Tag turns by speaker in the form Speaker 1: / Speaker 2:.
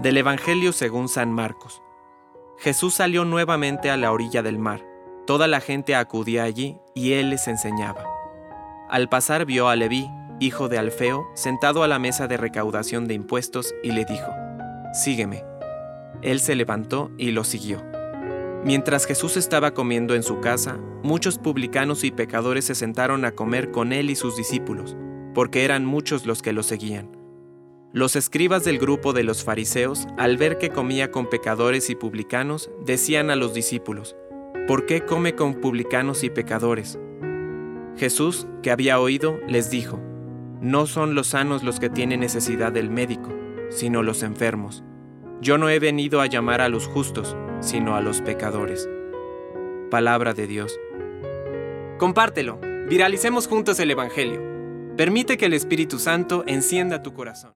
Speaker 1: Del Evangelio según San Marcos. Jesús salió nuevamente a la orilla del mar. Toda la gente acudía allí y él les enseñaba. Al pasar vio a Leví, hijo de Alfeo, sentado a la mesa de recaudación de impuestos y le dijo, Sígueme. Él se levantó y lo siguió. Mientras Jesús estaba comiendo en su casa, muchos publicanos y pecadores se sentaron a comer con él y sus discípulos, porque eran muchos los que lo seguían. Los escribas del grupo de los fariseos, al ver que comía con pecadores y publicanos, decían a los discípulos, ¿por qué come con publicanos y pecadores? Jesús, que había oído, les dijo, no son los sanos los que tienen necesidad del médico, sino los enfermos. Yo no he venido a llamar a los justos, sino a los pecadores. Palabra de Dios. Compártelo, viralicemos juntos el Evangelio. Permite que el Espíritu Santo encienda tu corazón.